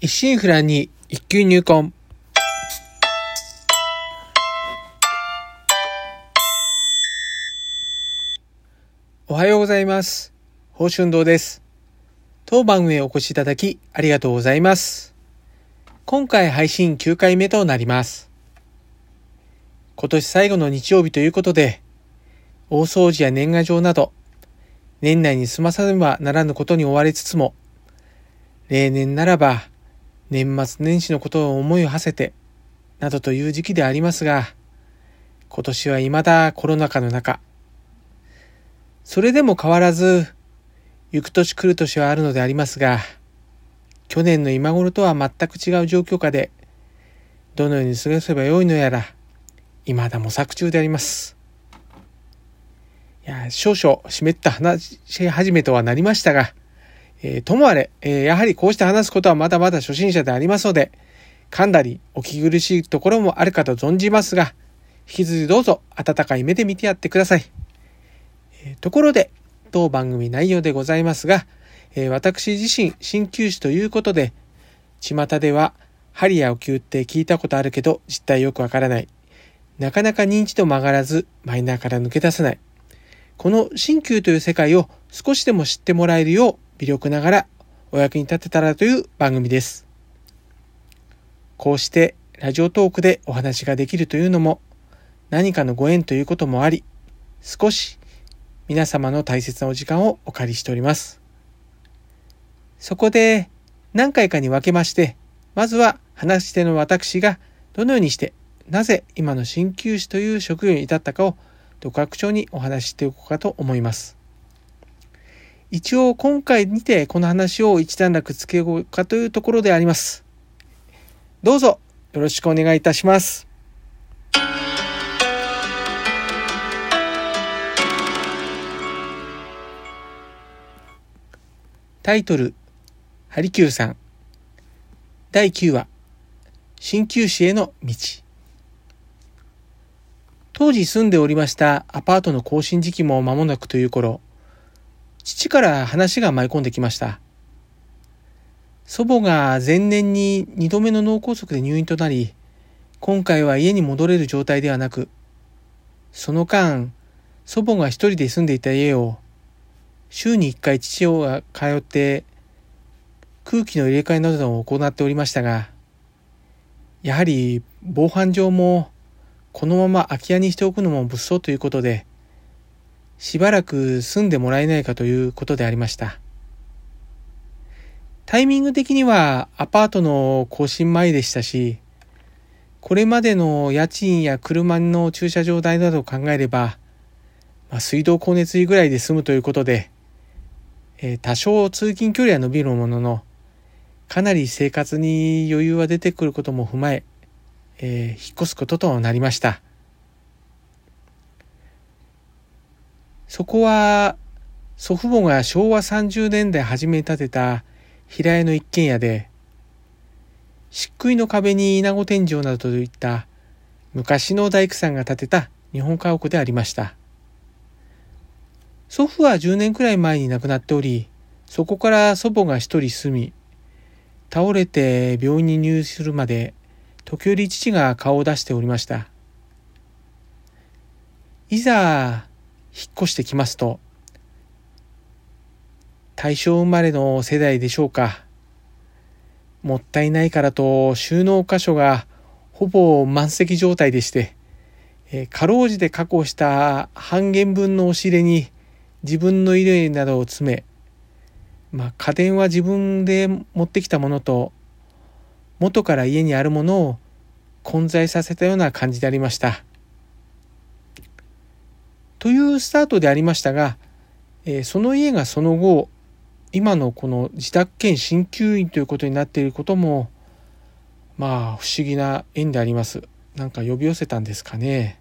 一心不乱に一級入魂。おはようございます。宝春堂です。当番組へお越しいただきありがとうございます。今回配信9回目となります。今年最後の日曜日ということで、大掃除や年賀状など、年内に済まさねばならぬことに追われつつも、例年ならば、年末年始のことを思いを馳せて、などという時期でありますが、今年は未だコロナ禍の中、それでも変わらず、行く年来る年はあるのでありますが、去年の今頃とは全く違う状況下で、どのように過ごせばよいのやら、未だ模索中であります。いや、少々湿った話し始めとはなりましたが、えーともあれ、えーやはりこうして話すことはまだまだ初心者でありますので、噛んだりお聞き苦しいところもあるかと存じますが、引き続きどうぞ温かい目で見てやってください。えーところで、当番組内容でございますが、え私自身鍼灸師ということで、巷では針やお灸って聞いたことあるけど実態よくわからない。なかなか認知度も上がらずマイナーから抜け出せない。この鍼灸という世界を少しでも知ってもらえるよう微力ながらお役に立てたらという番組です。こうしてラジオトークでお話ができるというのも何かのご縁ということもあり、少し皆様の大切なお時間をお借りしております。そこで何回かに分けまして、まずは話し手の私がどのようにしてなぜ今の鍼灸師という職業に至ったかを独学長にお話ししておこうかと思います。一応今回にてこの話を一段落つけようかというところであります。どうぞよろしくお願いいたします。タイトル、ハリキューさん。第9話、鍼灸師への道。当時住んでおりましたアパートの更新時期も間もなくという頃、父から話が舞い込んできました。祖母が前年に2度目の脳梗塞で入院となり、今回は家に戻れる状態ではなく、その間、祖母が一人で住んでいた家を、週に1回父親が通って空気の入れ替えなどを行っておりましたが、やはり防犯上もこのまま空き家にしておくのも物騒ということで、しばらく住んでもらえないかということでありました。タイミング的にはアパートの更新前でしたし、これまでの家賃や車の駐車場代などを考えれば、まあ、水道光熱費ぐらいで済むということで、えー多少通勤距離は伸びるものの、かなり生活に余裕は出てくることも踏まえ、えー引っ越すこととなりました。そこは、祖父母が昭和30年代初め建てた平屋の一軒家で、漆喰の壁に稲子天井などといった昔の大工さんが建てた日本家屋でありました。祖父は10年くらい前に亡くなっており、そこから祖母が一人住み、倒れて病院に入院するまで、時折父が顔を出しておりました。いざ、引っ越してきますと、大正生まれの世代でしょうか。もったいないからと収納箇所がほぼ満席状態でして、えーかろうじて確保した半減分の押し入れに自分の衣類などを詰め、まあ、家電は自分で持ってきたものと、元から家にあるものを混在させたような感じでありました。というスタートでありましたが、えその家がその後、今のこの自宅兼鍼灸院ということになっていることも、まあ不思議な縁であります。なんか呼び寄せたんですかね。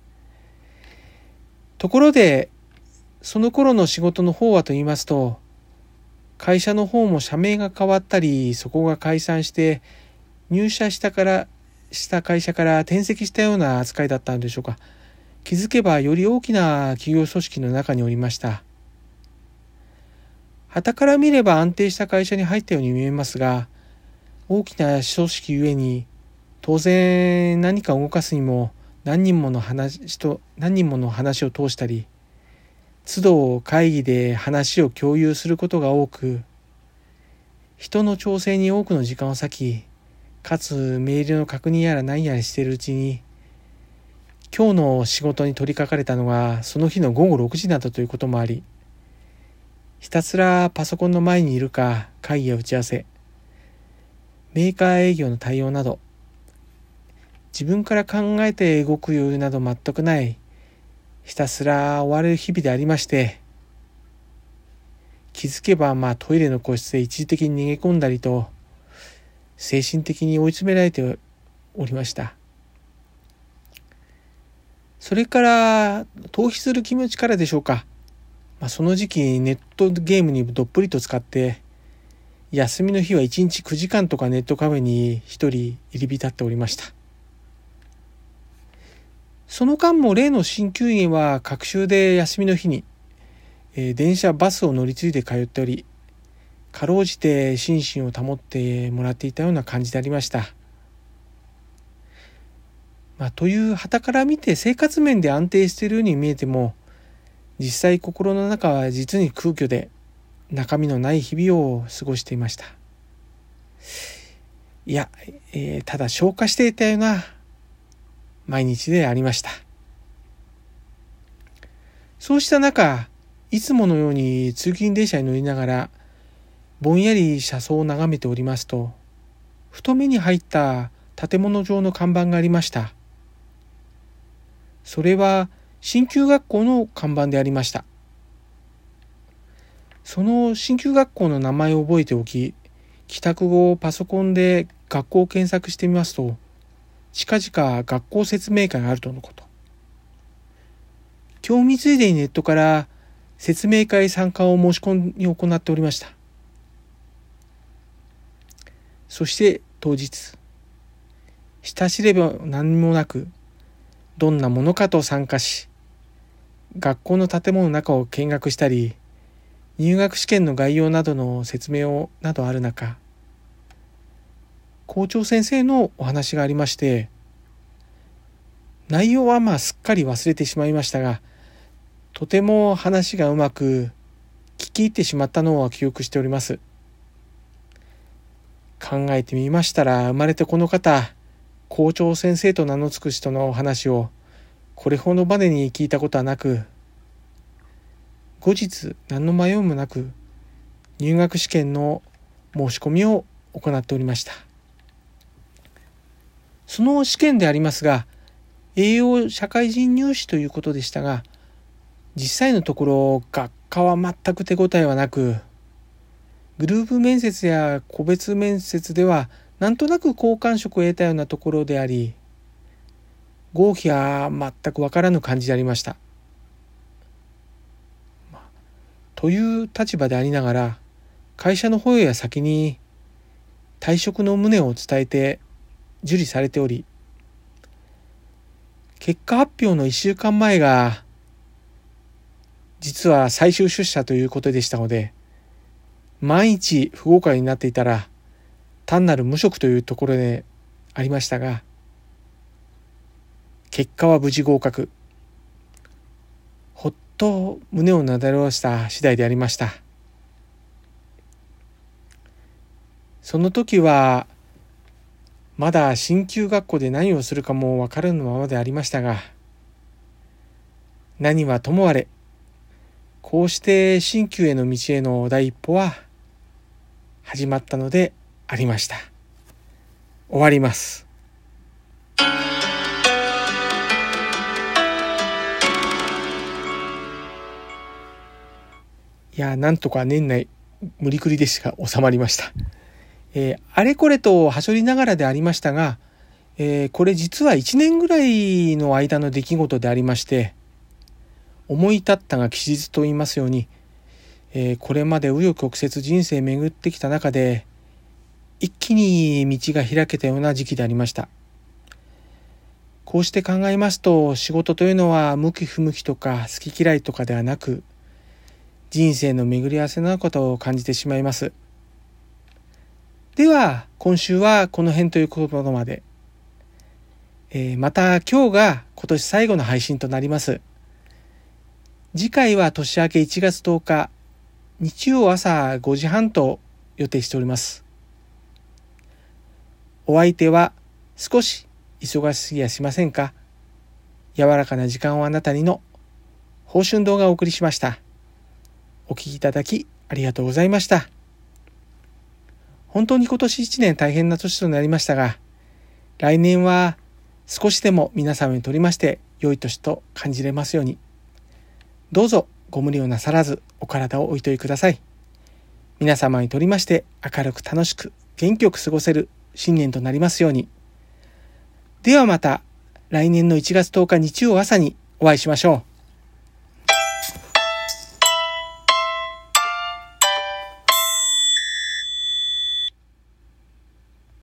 ところで、その頃の仕事の方はと言いますと、会社の方も社名が変わったり、そこが解散して、入社したから、した会社から転籍したような扱いだったんでしょうか。気づけばより大きな企業組織の中におりました。傍から見れば安定した会社に入ったように見えますが、大きな組織ゆえに当然何か動かすにも何人もの話と何人もの話を通したり都度会議で話を共有することが多く人の調整に多くの時間を割きかつメールの確認やら何やらしているうちに今日の仕事に取り掛かれたのがその日の午後6時だったということもありひたすらパソコンの前にいるか会議や打ち合わせメーカー営業の対応など自分から考えて動く余裕など全くないひたすら追われる日々でありまして気づけばまあトイレの個室で一時的に逃げ込んだりと精神的に追い詰められておりました。それから逃避する気持ちからでしょうか、まあ、その時期ネットゲームにどっぷりと使って休みの日は1日9時間とかネットカフェに一人入り浸っておりましたその間も例の鍼灸院は各週で休みの日に、えー、電車バスを乗り継いで通っておりかろうじて心身を保ってもらっていたような感じでありました。まあ、という旗から見て生活面で安定しているように見えても実際心の中は実に空虚で中身のない日々を過ごしていました。いや、えー、ただ消化していたような毎日でありました。そうした中、いつものように通勤電車に乗りながら、ぼんやり車窓を眺めておりますと、ふと目に入った建物上の看板がありました。それは、新旧学校の看板でありました。その新旧学校の名前を覚えておき、帰宅後パソコンで学校を検索してみますと、近々学校説明会があるとのこと。興味ついでにネットから説明会参加を申し込みを行っておりました。そして当日、下知れば何もなく、どんなものかと参加し、学校の建物の中を見学したり、入学試験の概要などの説明をなどある中、校長先生のお話がありまして内容はまあすっかり忘れてしまいましたがとても話がうまく聞き入ってしまったのは記憶しております。考えてみましたら生まれてこの方校長先生と名の付く人の話をこれほどまでに聞いたことはなく後日何の迷いもなく入学試験の申し込みを行っておりました。その試験でありますが、栄養社会人入試ということでしたが、実際のところ学科は全く手応えはなく、グループ面接や個別面接ではなんとなく好感触を得たようなところであり、合否は全くわからぬ感じでありました。という立場でありながら、会社の方や先に退職の旨を伝えて受理されており、結果発表の1週間前が、実は最終出社ということでしたので、万一不合格になっていたら、単なる無職というところでありましたが、結果は無事合格。ほっと胸をなだれわした次第でありました。その時はまだ進級学校で何をするかもわからぬままでありましたが、何はともあれ、こうして新旧への道への第一歩は始まったのでありました。終わります。いや、なんとか年内無理くりでしか収まりました。えー、あれこれとはしょりながらでありましたが、えー、これ実は1年ぐらいの間の出来事でありまして、思い立ったが吉日と言いますように、えー、これまで紆余曲折人生巡ってきた中で、一気に道が開けたような時期でありました。こうして考えますと、仕事というのは向き不向きとか好き嫌いとかではなく、人生の巡り合わせなことを感じてしまいます。では、今週はこの辺ということまで。えー、また今日が今年最後の配信となります。次回は年明け1月10日、日曜朝5時半と予定しております。お相手は少し忙しすぎやしませんか？柔らかな時間をあなたにの報春動画をお送りしました。お聴きいただきありがとうございました。本当に今年1年大変な年となりましたが、来年は少しでも皆様にとりまして良い年と感じれますように、どうぞご無理をなさらずお体をおいといください。皆様にとりまして明るく楽しく元気よく過ごせる新年となりますように。ではまた来年の1月10日日曜朝にお会いしましょう。